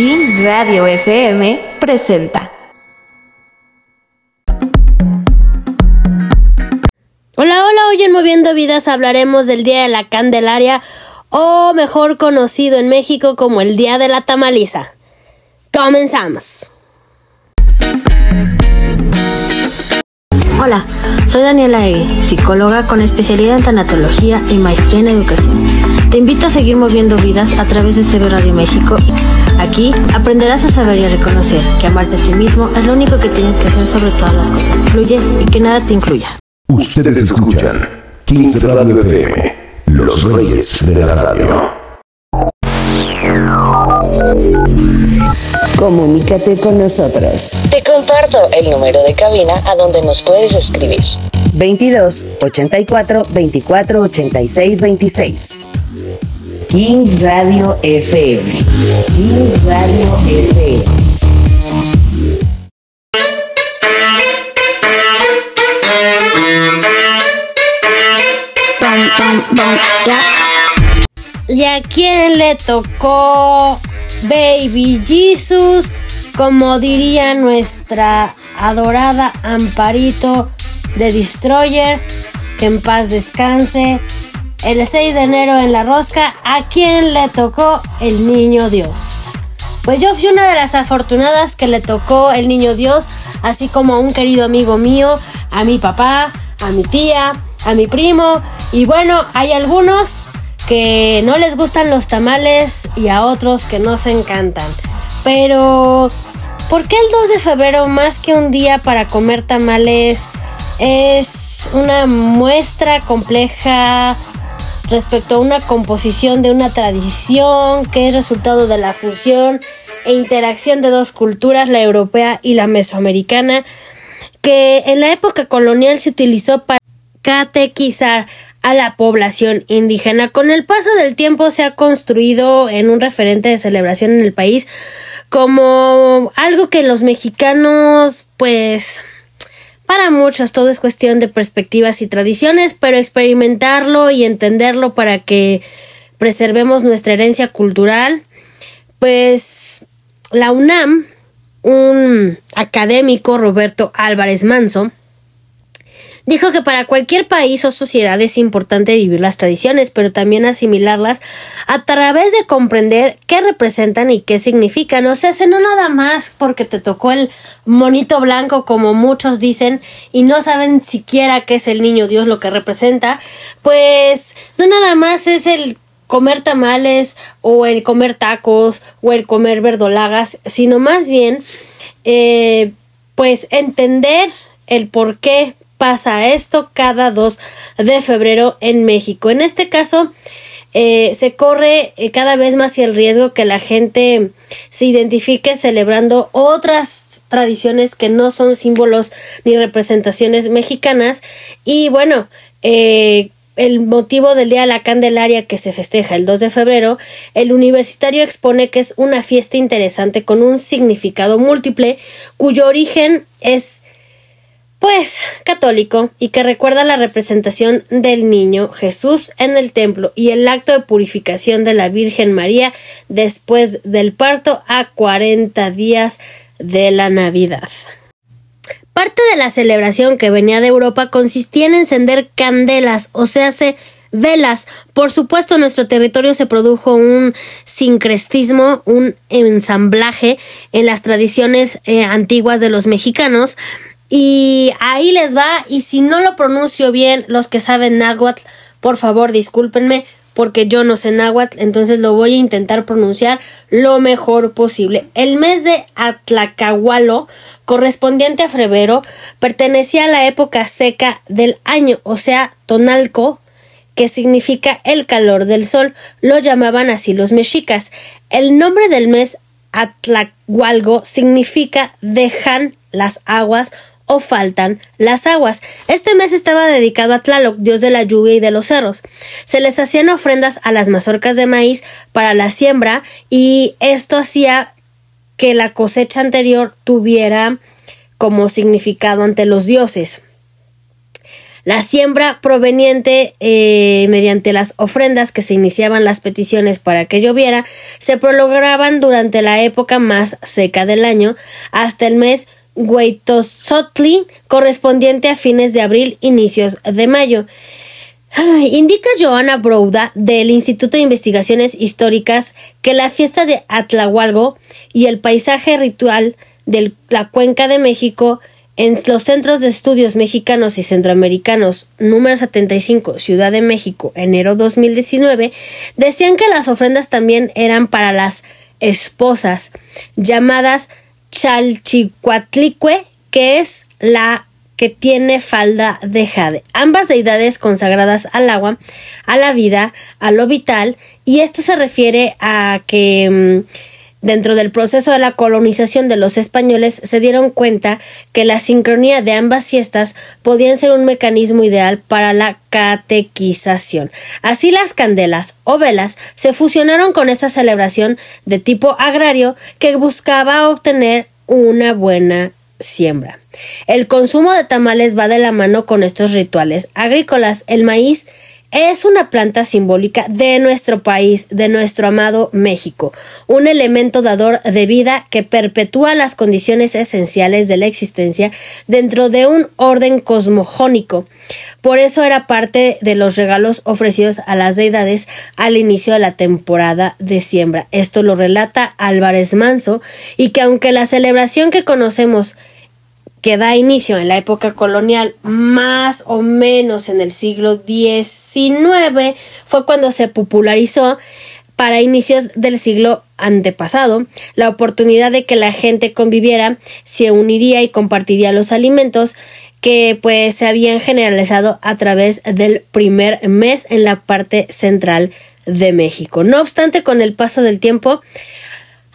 Kings Radio FM presenta. Hola, hola, hoy en Moviendo Vidas hablaremos del Día de la Candelaria, o mejor conocido en México como el Día de la Tamaliza. Comenzamos. Hola, soy Daniela Egue, psicóloga con especialidad en tanatología y maestría en educación. Te invito a seguir moviendo vidas a través de CB Radio México. Aquí aprenderás a saber y a reconocer que amarte a ti mismo es lo único que tienes que hacer sobre todas las cosas. Fluye y que nada te incluya. Ustedes escuchan 15 Radio FM, los reyes de la radio. Comunícate con nosotros. Te comparto el número de cabina a donde nos puedes escribir. 22 84 24 86 26. Kings Radio FM. Kings Radio FM. ¿Y a quién le tocó Baby Jesus? Como diría nuestra adorada Amparito de Destroyer, que en paz descanse. El 6 de enero en la rosca, ¿a quién le tocó el niño Dios? Pues yo fui una de las afortunadas que le tocó el niño Dios, así como a un querido amigo mío, a mi papá, a mi tía, a mi primo. Y bueno, hay algunos que no les gustan los tamales y a otros que no se encantan. Pero, ¿por qué el 2 de febrero más que un día para comer tamales es una muestra compleja respecto a una composición de una tradición que es resultado de la fusión e interacción de dos culturas, la europea y la mesoamericana, que en la época colonial se utilizó para catequizar a la población indígena. Con el paso del tiempo se ha construido en un referente de celebración en el país como algo que los mexicanos pues para muchos todo es cuestión de perspectivas y tradiciones, pero experimentarlo y entenderlo para que preservemos nuestra herencia cultural, pues la UNAM, un académico Roberto Álvarez Manso, dijo que para cualquier país o sociedad es importante vivir las tradiciones, pero también asimilarlas a través de comprender qué representan y qué significan. O sea, no nada más porque te tocó el monito blanco, como muchos dicen, y no saben siquiera qué es el niño Dios lo que representa, pues no nada más es el comer tamales o el comer tacos o el comer verdolagas, sino más bien eh, pues entender el por qué pasa esto cada 2 de febrero en México. En este caso, eh, se corre eh, cada vez más el riesgo que la gente se identifique celebrando otras tradiciones que no son símbolos ni representaciones mexicanas. Y bueno, eh, el motivo del Día de la Candelaria que se festeja el 2 de febrero, el universitario expone que es una fiesta interesante con un significado múltiple cuyo origen es pues católico y que recuerda la representación del niño Jesús en el templo y el acto de purificación de la Virgen María después del parto a 40 días de la Navidad. Parte de la celebración que venía de Europa consistía en encender candelas, o sea, se velas. Por supuesto, en nuestro territorio se produjo un sincretismo, un ensamblaje en las tradiciones eh, antiguas de los mexicanos, y ahí les va, y si no lo pronuncio bien, los que saben náhuatl, por favor discúlpenme, porque yo no sé náhuatl, entonces lo voy a intentar pronunciar lo mejor posible. El mes de Atlacahualo, correspondiente a febrero, pertenecía a la época seca del año, o sea, tonalco, que significa el calor del sol, lo llamaban así los mexicas. El nombre del mes Atlahualgo significa dejan las aguas o faltan las aguas. Este mes estaba dedicado a Tlaloc, dios de la lluvia y de los cerros. Se les hacían ofrendas a las mazorcas de maíz para la siembra y esto hacía que la cosecha anterior tuviera como significado ante los dioses. La siembra proveniente eh, mediante las ofrendas que se iniciaban las peticiones para que lloviera se prolongaban durante la época más seca del año hasta el mes Huaytozotli correspondiente a fines de abril, inicios de mayo. Indica Joana Brouda del Instituto de Investigaciones Históricas que la fiesta de Atlahualgo y el paisaje ritual de la Cuenca de México en los Centros de Estudios Mexicanos y Centroamericanos número 75, Ciudad de México, enero 2019, decían que las ofrendas también eran para las esposas, llamadas Chalchicuatlicue, que es la que tiene falda de jade. Ambas deidades consagradas al agua, a la vida, a lo vital, y esto se refiere a que mm, dentro del proceso de la colonización de los españoles se dieron cuenta que la sincronía de ambas fiestas podían ser un mecanismo ideal para la catequización. Así las candelas o velas se fusionaron con esta celebración de tipo agrario que buscaba obtener una buena siembra. El consumo de tamales va de la mano con estos rituales agrícolas. El maíz es una planta simbólica de nuestro país, de nuestro amado México, un elemento dador de vida que perpetúa las condiciones esenciales de la existencia dentro de un orden cosmogónico. Por eso era parte de los regalos ofrecidos a las deidades al inicio de la temporada de siembra. Esto lo relata Álvarez Manso y que aunque la celebración que conocemos que da inicio en la época colonial, más o menos en el siglo XIX, fue cuando se popularizó para inicios del siglo antepasado, la oportunidad de que la gente conviviera, se uniría y compartiría los alimentos que pues se habían generalizado a través del primer mes en la parte central de México. No obstante, con el paso del tiempo,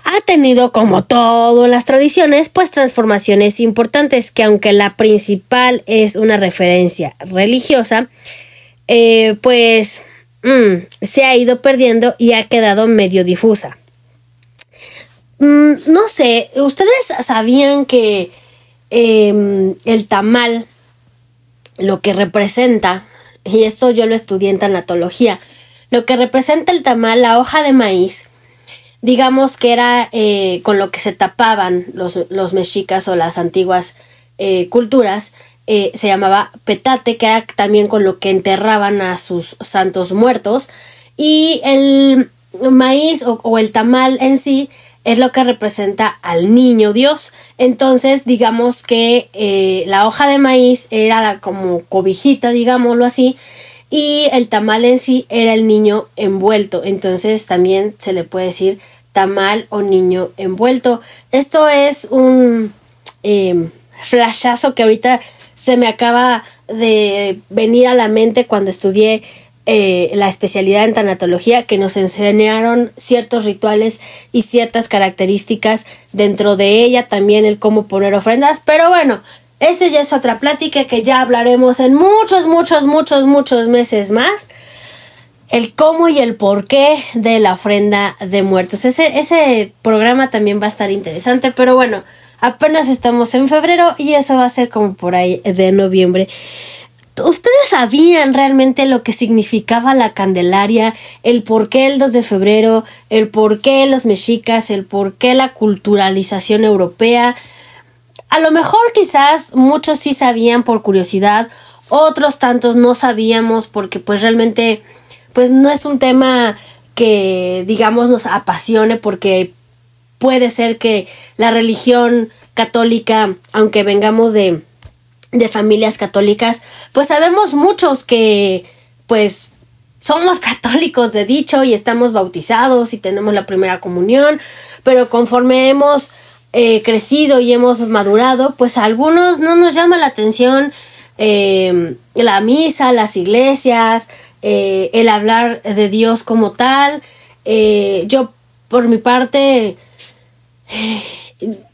ha tenido, como todo en las tradiciones, pues transformaciones importantes que aunque la principal es una referencia religiosa, eh, pues mm, se ha ido perdiendo y ha quedado medio difusa. Mm, no sé, ustedes sabían que em, el tamal, lo que representa, y esto yo lo estudié en tanatología, lo que representa el tamal, la hoja de maíz, digamos que era eh, con lo que se tapaban los, los mexicas o las antiguas eh, culturas, eh, se llamaba petate, que era también con lo que enterraban a sus santos muertos, y el maíz o, el tamal en sí es lo que representa al niño Dios. Entonces, digamos que la hoja de maíz era como cobijita, digámoslo así, y el tamal en sí era el niño envuelto. Entonces, también se le puede decir tamal o niño envuelto. Esto es un eh, flashazo que ahorita se me acaba de venir a la mente cuando estudié eh, la especialidad en tanatología que nos enseñaron ciertos rituales y ciertas características dentro de ella también el cómo poner ofrendas pero bueno esa ya es otra plática que ya hablaremos en muchos muchos muchos muchos meses más el cómo y el por qué de la ofrenda de muertos. Ese, ese programa también va a estar interesante, pero bueno, apenas estamos en febrero y eso va a ser como por ahí de noviembre. ¿Ustedes sabían realmente lo que significaba la Candelaria, el por qué el 2 de febrero, el por qué los mexicas, el por qué la culturalización europea? A lo mejor quizás muchos sí sabían por curiosidad, otros tantos no sabíamos porque pues realmente pues no es un tema que digamos nos apasione porque puede ser que la religión católica, aunque vengamos de, de familias católicas, pues sabemos muchos que pues somos católicos de dicho y estamos bautizados y tenemos la primera comunión, pero conforme hemos eh, crecido y hemos madurado, pues a algunos no nos llama la atención eh, la misa, las iglesias, eh, el hablar de Dios como tal. Eh, yo, por mi parte,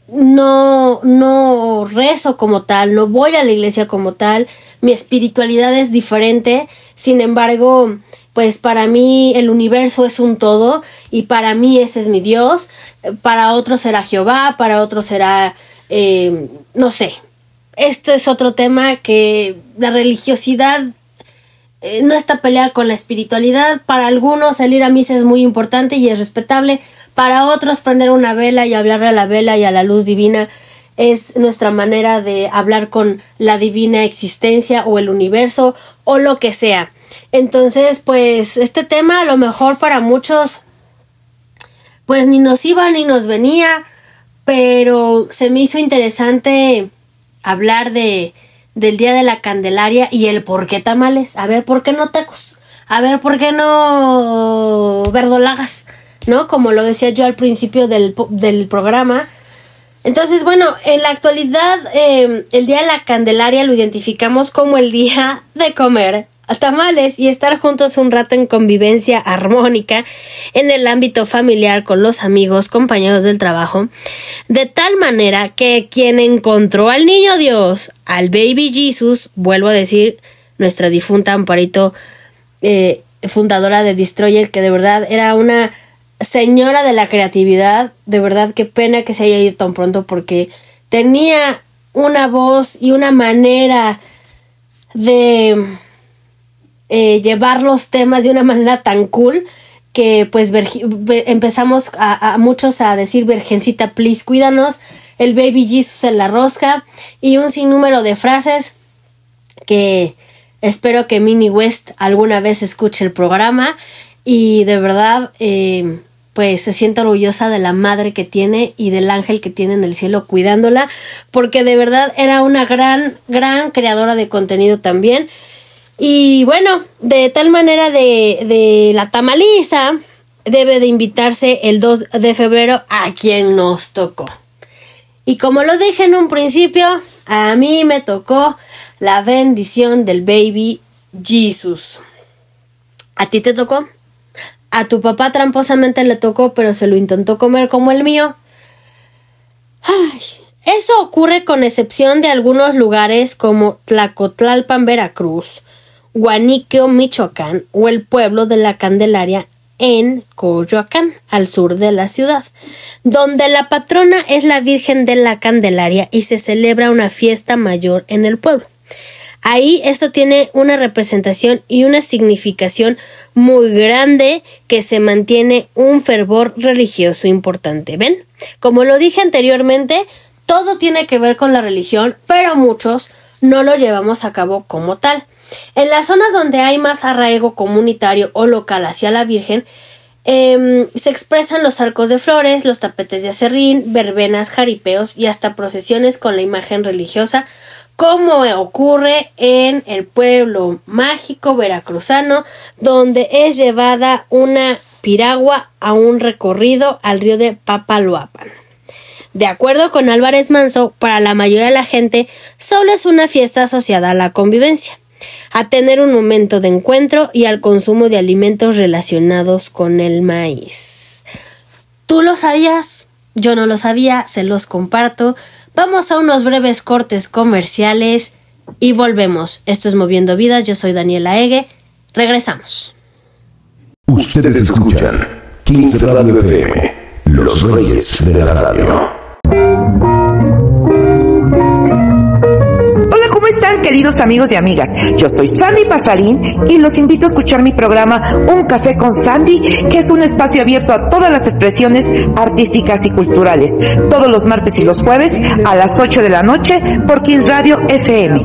no, no rezo como tal, no voy a la iglesia como tal, mi espiritualidad es diferente, sin embargo, pues para mí el universo es un todo y para mí ese es mi Dios, para otros será Jehová, para otros será, eh, no sé, esto es otro tema que la religiosidad eh, no está con la espiritualidad. Para algunos el ir a misa es muy importante y es respetable. Para otros prender una vela y hablarle a la vela y a la luz divina es nuestra manera de hablar con la divina existencia o el universo o lo que sea. Entonces, pues este tema a lo mejor para muchos pues ni nos iba ni nos venía, pero se me hizo interesante hablar de del día de la Candelaria y el por qué tamales. A ver, ¿por qué no tacos? A ver, ¿por qué no verdolagas? ¿No? Como lo decía yo al principio del, del programa. Entonces, bueno, en la actualidad eh, el Día de la Candelaria lo identificamos como el día de comer tamales y estar juntos un rato en convivencia armónica en el ámbito familiar con los amigos, compañeros del trabajo, de tal manera que quien encontró al niño Dios, al baby Jesus, vuelvo a decir, nuestra difunta Amparito, eh, fundadora de Destroyer, que de verdad era una señora de la creatividad, de verdad qué pena que se haya ido tan pronto porque tenía una voz y una manera de eh, llevar los temas de una manera tan cool que pues empezamos a, muchos a decir Virgencita, please cuídanos, el baby Jesus en la rosca y un sinnúmero de frases que espero que Minnie West alguna vez escuche el programa y de verdad eh, pues se siente orgullosa de la madre que tiene y del ángel que tiene en el cielo cuidándola porque de verdad era una gran gran creadora de contenido también y bueno, de tal manera de, la tamaliza debe de invitarse el 2 de febrero a quien nos tocó. Y como lo dije en un principio, a mí me tocó la bendición del baby Jesus. ¿A ti te tocó? A tu papá tramposamente le tocó, pero se lo intentó comer como el mío. Ay, eso ocurre con excepción de algunos lugares como Tlacotlalpan, Veracruz, Guaniqueo, Michoacán, o el pueblo de la Candelaria en Coyoacán, al sur de la ciudad, donde la patrona es la Virgen de la Candelaria y se celebra una fiesta mayor en el pueblo. Ahí esto tiene una representación y una significación muy grande que se mantiene un fervor religioso importante. ¿Ven? Como lo dije anteriormente, todo tiene que ver con la religión, pero muchos no lo llevamos a cabo como tal. En las zonas donde hay más arraigo comunitario o local hacia la Virgen, em, se expresan los arcos de flores, los tapetes de acerrín, verbenas, jaripeos y hasta procesiones con la imagen religiosa, como ocurre en el pueblo mágico veracruzano, donde es llevada una piragua a un recorrido al río de Papaloapan. De acuerdo con Álvarez Manso, para la mayoría de la gente solo es una fiesta asociada a la convivencia a tener un momento de encuentro y al consumo de alimentos relacionados con el maíz. ¿Tú lo sabías? Yo no lo sabía, se los comparto. Vamos a unos breves cortes comerciales y volvemos. Esto es Moviendo Vidas, yo soy Daniela Ege. Regresamos. Ustedes escuchan 15 Radio FM, los reyes de la radio. Queridos amigos y amigas? Yo soy Sandy Pasarín y los invito a escuchar mi programa Un Café con Sandy, que es un espacio abierto a todas las expresiones artísticas y culturales, todos los martes y los jueves a las 8 de la noche por Kings Radio FM.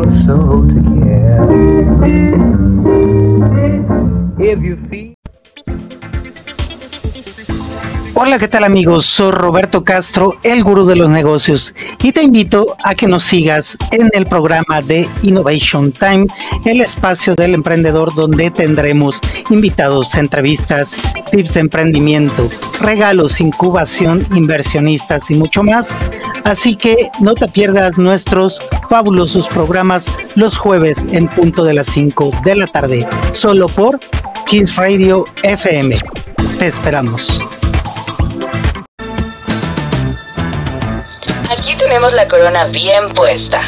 Hola, ¿qué tal amigos? Soy Roberto Castro, el gurú de los negocios, y te invito a que nos sigas en el programa de Innovation Time, el espacio del emprendedor donde tendremos invitados, entrevistas, tips de emprendimiento, regalos, incubación, inversionistas y mucho más. Así que no te pierdas nuestros fabulosos programas los jueves en punto de las 5 de la tarde, solo por Kings Radio FM. Te esperamos. Tenemos la corona bien puesta.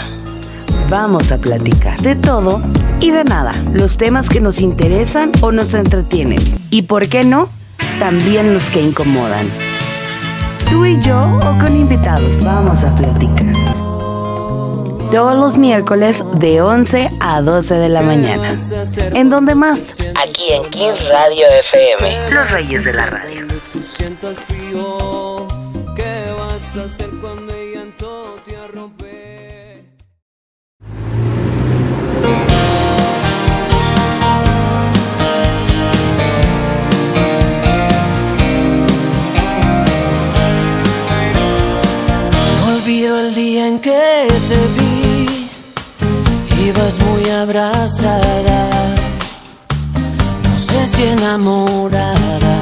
Vamos a platicar de todo y de nada, los temas que nos interesan o nos entretienen. Y por qué no, también los que incomodan. Tú y yo o con invitados, vamos a platicar. Todos los miércoles de 11 a 12 de la mañana. ¿En dónde más? Aquí en Kings Radio FM. Los Reyes de la Radio. ¿Qué vas a hacer cuando que te vi, ibas muy abrazada, no sé si enamorada,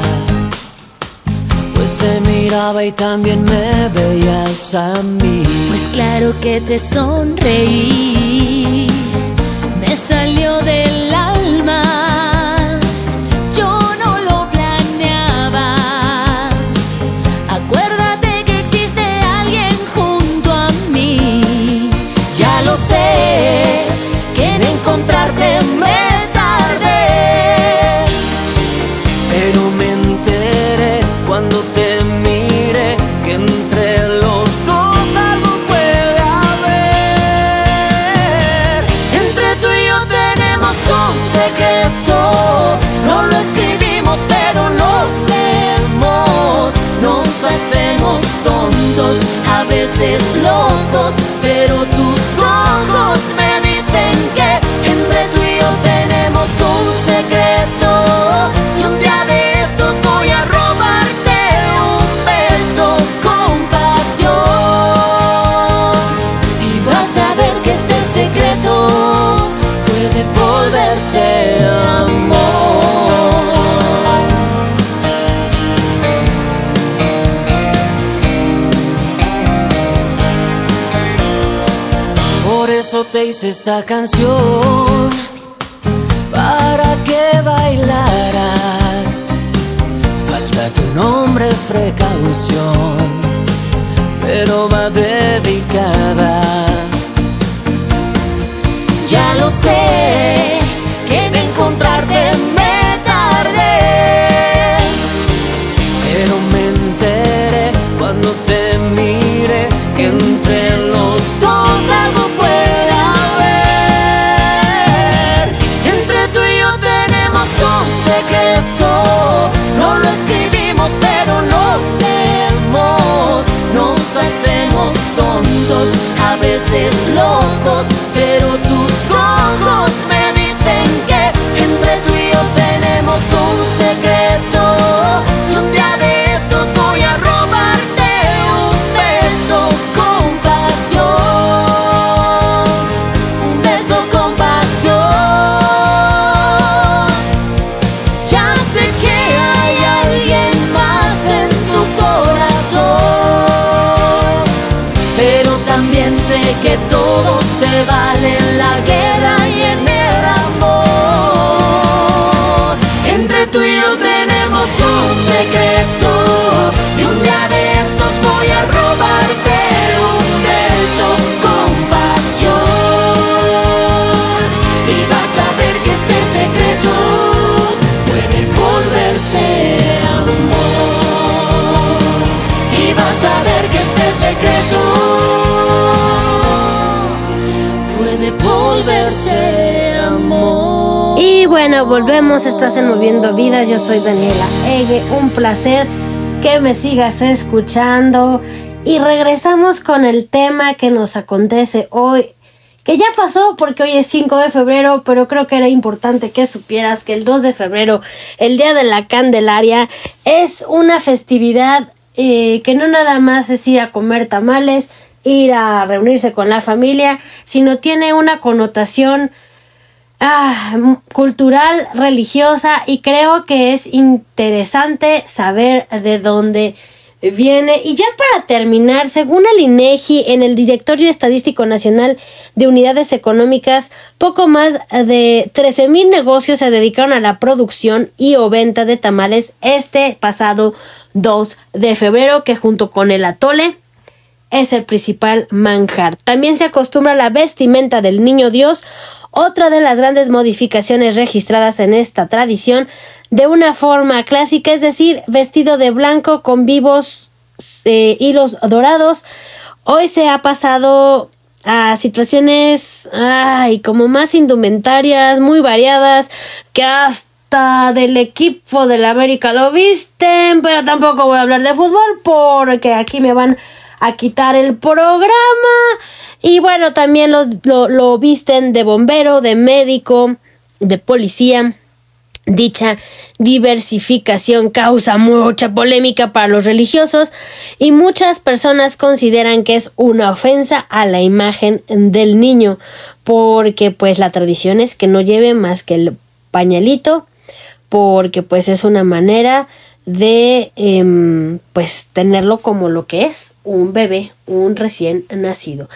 pues te miraba y también me veías a mí. Pues claro que te sonreí, me salió del alma. Te hice esta canción para que bailaras. Falta tu nombre es precaución, pero va dedicada. A veces locos, pero Y bueno, volvemos, estás en Moviendo Vidas, yo soy Daniela Ege, un placer que me sigas escuchando. Y regresamos con el tema que nos acontece hoy, que ya pasó porque hoy es 5 de febrero, pero creo que era importante que supieras que el 2 de febrero, el Día de la Candelaria, es una festividad eh, que no nada más es ir a comer tamales, ir a reunirse con la familia, sino tiene una connotación ah, cultural, religiosa y creo que es interesante saber de dónde viene. Y ya para terminar, según el INEGI, en el Directorio Estadístico Nacional de Unidades Económicas, poco más de 13 mil negocios se dedicaron a la producción y o venta de tamales este pasado 2 de febrero, que junto con el atole es el principal manjar. También se acostumbra la vestimenta del niño Dios, otra de las grandes modificaciones registradas en esta tradición, de una forma clásica, es decir, vestido de blanco con vivos eh, hilos dorados. Hoy se ha pasado a situaciones, ay, como más indumentarias, muy variadas, que hasta del equipo del América lo visten, pero tampoco voy a hablar de fútbol porque aquí me van a quitar el programa. Y bueno, también lo, lo, lo visten de bombero, de médico, de policía. Dicha diversificación causa mucha polémica para los religiosos y muchas personas consideran que es una ofensa a la imagen del niño porque pues la tradición es que no lleve más que el pañalito porque pues es una manera de em, pues tenerlo como lo que es un bebé, un recién nacido.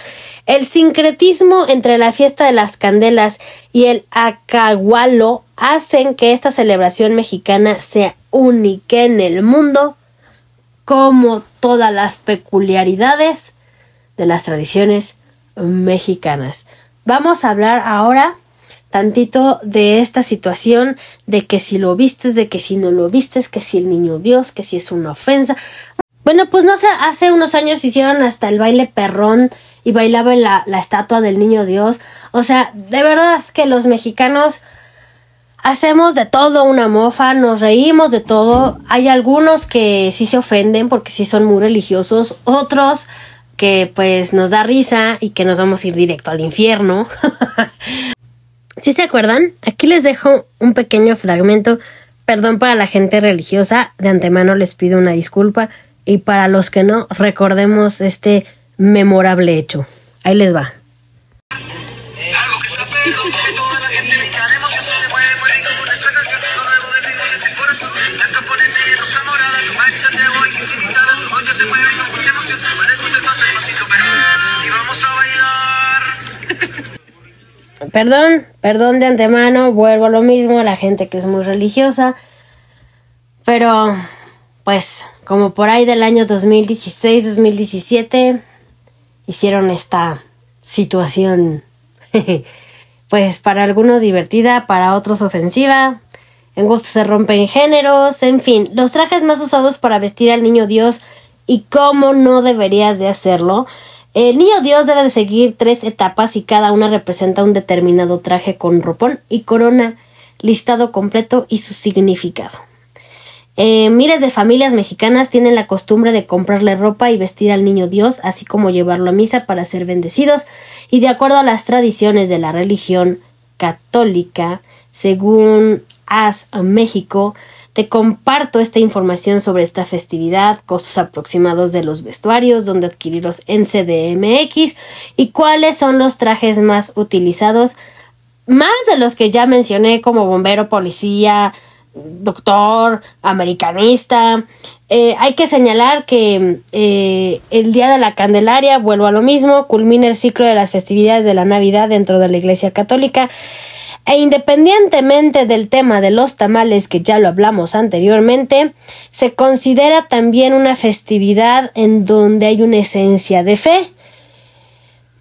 El sincretismo entre la fiesta de las candelas y el acagualo hacen que esta celebración mexicana sea única en el mundo, como todas las peculiaridades de las tradiciones mexicanas. Vamos a hablar ahora tantito de esta situación de que si lo vistes, de que si no lo vistes, que si el niño Dios, que si es una ofensa. Bueno, pues no sé, hace unos años hicieron hasta el baile perrón y bailaban la, la estatua del niño Dios. O sea, de verdad que los mexicanos hacemos de todo una mofa, nos reímos de todo. Hay algunos que sí se ofenden porque sí son muy religiosos, otros que pues nos da risa y que nos vamos a ir directo al infierno. ¿Sí se acuerdan? Aquí les dejo un pequeño fragmento. Perdón para la gente religiosa, de antemano les pido una disculpa y para los que no, recordemos este memorable hecho. Ahí les va. Perdón, perdón de antemano, vuelvo a lo mismo, la gente que es muy religiosa. Pero, pues, como por ahí del año 2016-2017, hicieron esta situación, pues para algunos divertida, para otros ofensiva. En gusto se rompen géneros, en fin, los trajes más usados para vestir al niño Dios y cómo no deberías de hacerlo. El niño Dios debe de seguir tres etapas y cada una representa un determinado traje con ropón y corona, listado completo y su significado. Eh, miles de familias mexicanas tienen la costumbre de comprarle ropa y vestir al niño Dios, así como llevarlo a misa para ser bendecidos, y de acuerdo a las tradiciones de la religión católica, según As México, te comparto esta información sobre esta festividad, costos aproximados de los vestuarios, dónde adquirirlos en CDMX y cuáles son los trajes más utilizados, más de los que ya mencioné como bombero, policía, doctor, americanista. Eh, hay que señalar que eh, el Día de la Candelaria, vuelvo a lo mismo, culmina el ciclo de las festividades de la Navidad dentro de la Iglesia Católica e independientemente del tema de los tamales que ya lo hablamos anteriormente, se considera también una festividad en donde hay una esencia de fe,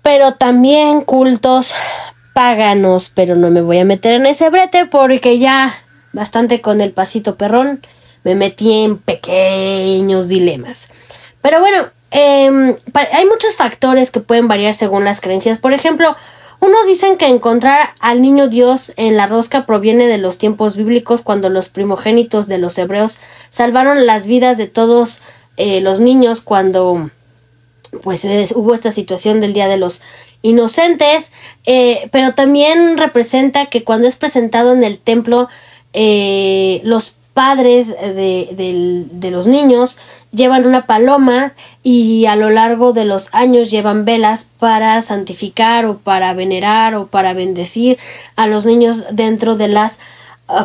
pero también cultos paganos, pero no me voy a meter en ese brete porque ya bastante con el pasito perrón me metí en pequeños dilemas. Pero bueno, em, hay muchos factores que pueden variar según las creencias. Por ejemplo, unos dicen que encontrar al niño Dios en la rosca proviene de los tiempos bíblicos cuando los primogénitos de los hebreos salvaron las vidas de todos eh, los niños cuando pues hubo esta situación del Día de los Inocentes, eh, pero también representa que cuando es presentado en el templo eh, los padres de, de, los niños llevan una paloma y a lo largo de los años llevan velas para santificar o para venerar o para bendecir a los niños dentro de las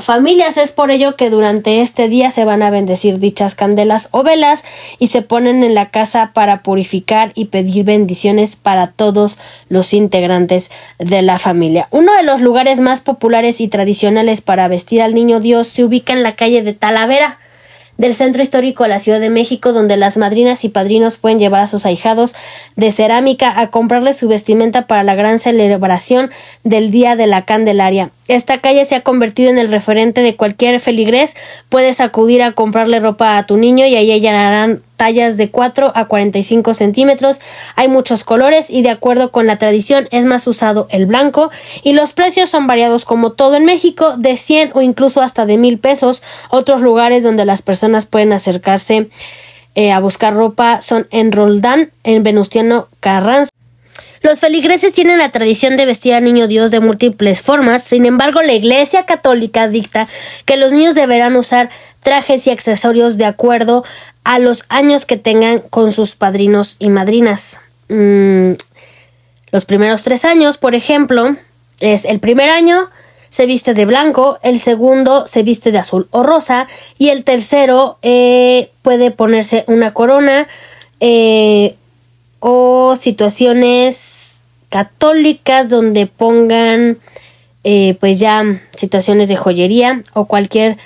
familias. Es por ello que durante este día se van a bendecir dichas candelas o velas y se ponen en la casa para purificar y pedir bendiciones para todos los integrantes de la familia. Uno de los lugares más populares y tradicionales para vestir al niño Dios se ubica en la calle de Talavera del centro histórico de la Ciudad de México, donde las madrinas y padrinos pueden llevar a sus ahijados de cerámica a comprarles su vestimenta para la gran celebración del Día de la Candelaria. Esta calle se ha convertido en el referente de cualquier feligrés. Puedes acudir a comprarle ropa a tu niño y ahí hallarán tallas de 4 a 45 centímetros. Hay muchos colores y de acuerdo con la tradición es más usado el blanco y los precios son variados como todo en México de 100 o incluso hasta de mil pesos. Otros lugares donde las personas pueden acercarse eh, a buscar ropa son en Roldán, en Venustiano Carranza. Los feligreses tienen la tradición de vestir al niño Dios de múltiples formas, sin embargo la Iglesia Católica dicta que los niños deberán usar trajes y accesorios de acuerdo a los años que tengan con sus padrinos y madrinas. Mm, los primeros tres años, por ejemplo, es el primer año se viste de blanco, el segundo se viste de azul o rosa y el tercero eh, puede ponerse una corona eh, o situaciones católicas donde pongan eh, pues ya situaciones de joyería o cualquier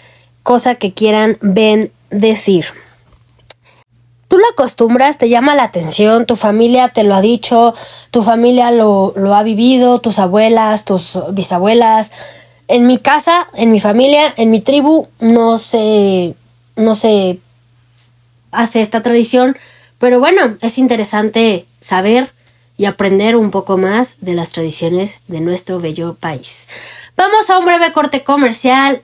cosa que quieran bendecir. Tú lo acostumbras, te llama la atención, tu familia te lo ha dicho, tu familia lo, lo ha vivido, tus abuelas, tus bisabuelas. En mi casa, en mi familia, en mi tribu, no se, no se hace esta tradición, pero bueno, es interesante saber y aprender un poco más de las tradiciones de nuestro bello país. Vamos a un breve corte comercial.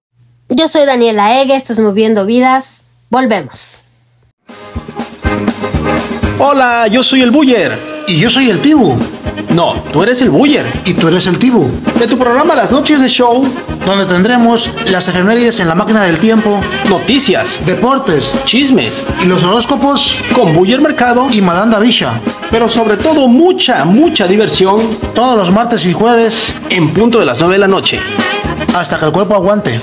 Yo soy Daniela Ege, esto es Moviendo Vidas. Volvemos. Hola, yo soy el Buller. Y yo soy el Tibu. No, tú eres el Buller. Y tú eres el Tibu. De tu programa Las Noches de Show, donde tendremos las efemérides en la máquina del tiempo, noticias, deportes, chismes y los horóscopos con Buller Mercado y Madanda Villa. Pero sobre todo mucha, mucha diversión. Todos los martes y jueves. En punto de las 9 de la noche. Hasta que el cuerpo aguante.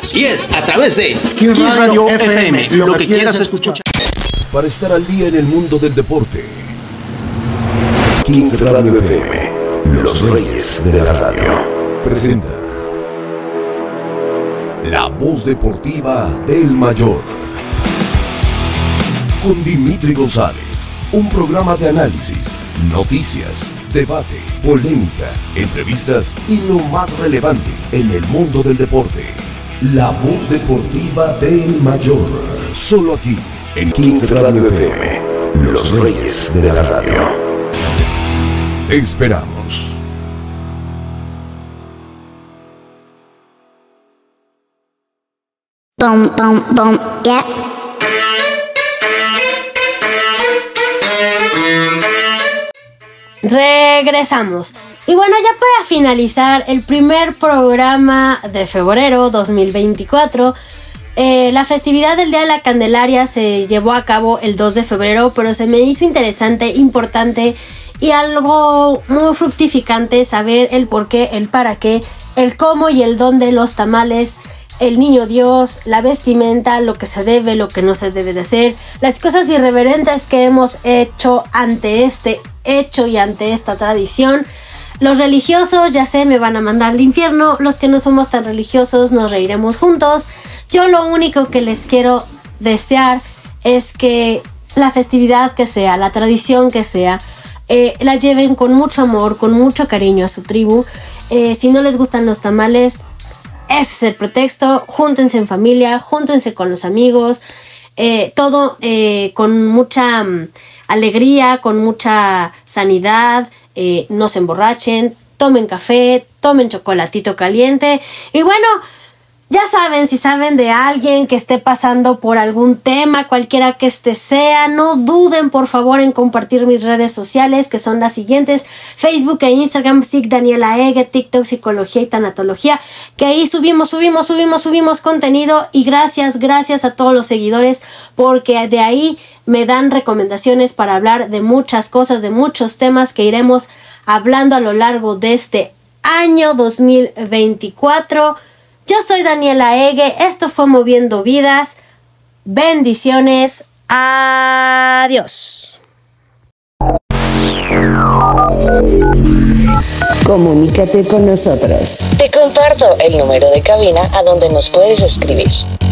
Así es, a través de Radio, FM, lo, que, quieras escuchar. Para estar al día en el mundo del deporte. 15 Radio FM, los reyes de la radio. Presenta La voz deportiva del mayor. Con Dimitri González. Un programa de análisis, noticias, debate, polémica, entrevistas y lo más relevante en el mundo del deporte. La voz deportiva del mayor. Solo aquí, en 15 Radio FM. Los reyes de la radio. Te esperamos. Boom, boom, boom, yeah. Regresamos. Y bueno, ya para finalizar el primer programa de febrero 2024, eh, la festividad del Día de la Candelaria se llevó a cabo el 2 de febrero, pero se me hizo interesante, importante y algo muy fructificante saber el por qué, el para qué, el cómo y el dónde los tamales el niño Dios, la vestimenta, lo que se debe, lo que no se debe de hacer, las cosas irreverentes que hemos hecho ante este hecho y ante esta tradición. Los religiosos, ya sé, me van a mandar al infierno. Los que no somos tan religiosos, nos reiremos juntos. Yo lo único que les quiero desear es que la festividad que sea, la tradición que sea, eh, la lleven con mucho amor, con mucho cariño a su tribu. Eh, si no les gustan los tamales, ese es el pretexto. Júntense en familia, júntense con los amigos. eh, todo eh, con mucha mm, alegría, con mucha sanidad. no se emborrachen, tomen café, tomen chocolatito caliente. Y bueno, ya saben, si saben de alguien que esté pasando por algún tema, cualquiera que este sea, no duden por favor en compartir mis redes sociales, que son las siguientes, Facebook e Instagram, SIG Daniela Ege, TikTok, Psicología y Tanatología, que ahí subimos, subimos, subimos, subimos contenido y gracias, gracias a todos los seguidores, porque de ahí me dan recomendaciones para hablar de muchas cosas, de muchos temas que iremos hablando a lo largo de este año 2024. Yo soy Daniela Ege, esto fue Moviendo Vidas. Bendiciones. Adiós. Comunícate con nosotros. Te comparto el número de cabina a donde nos puedes escribir.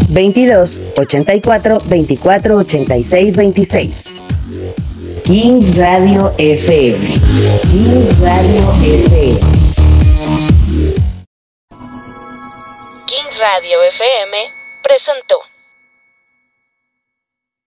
22 84 24 86 26. Kings Radio FM. Kings Radio FM. Radio FM presentó.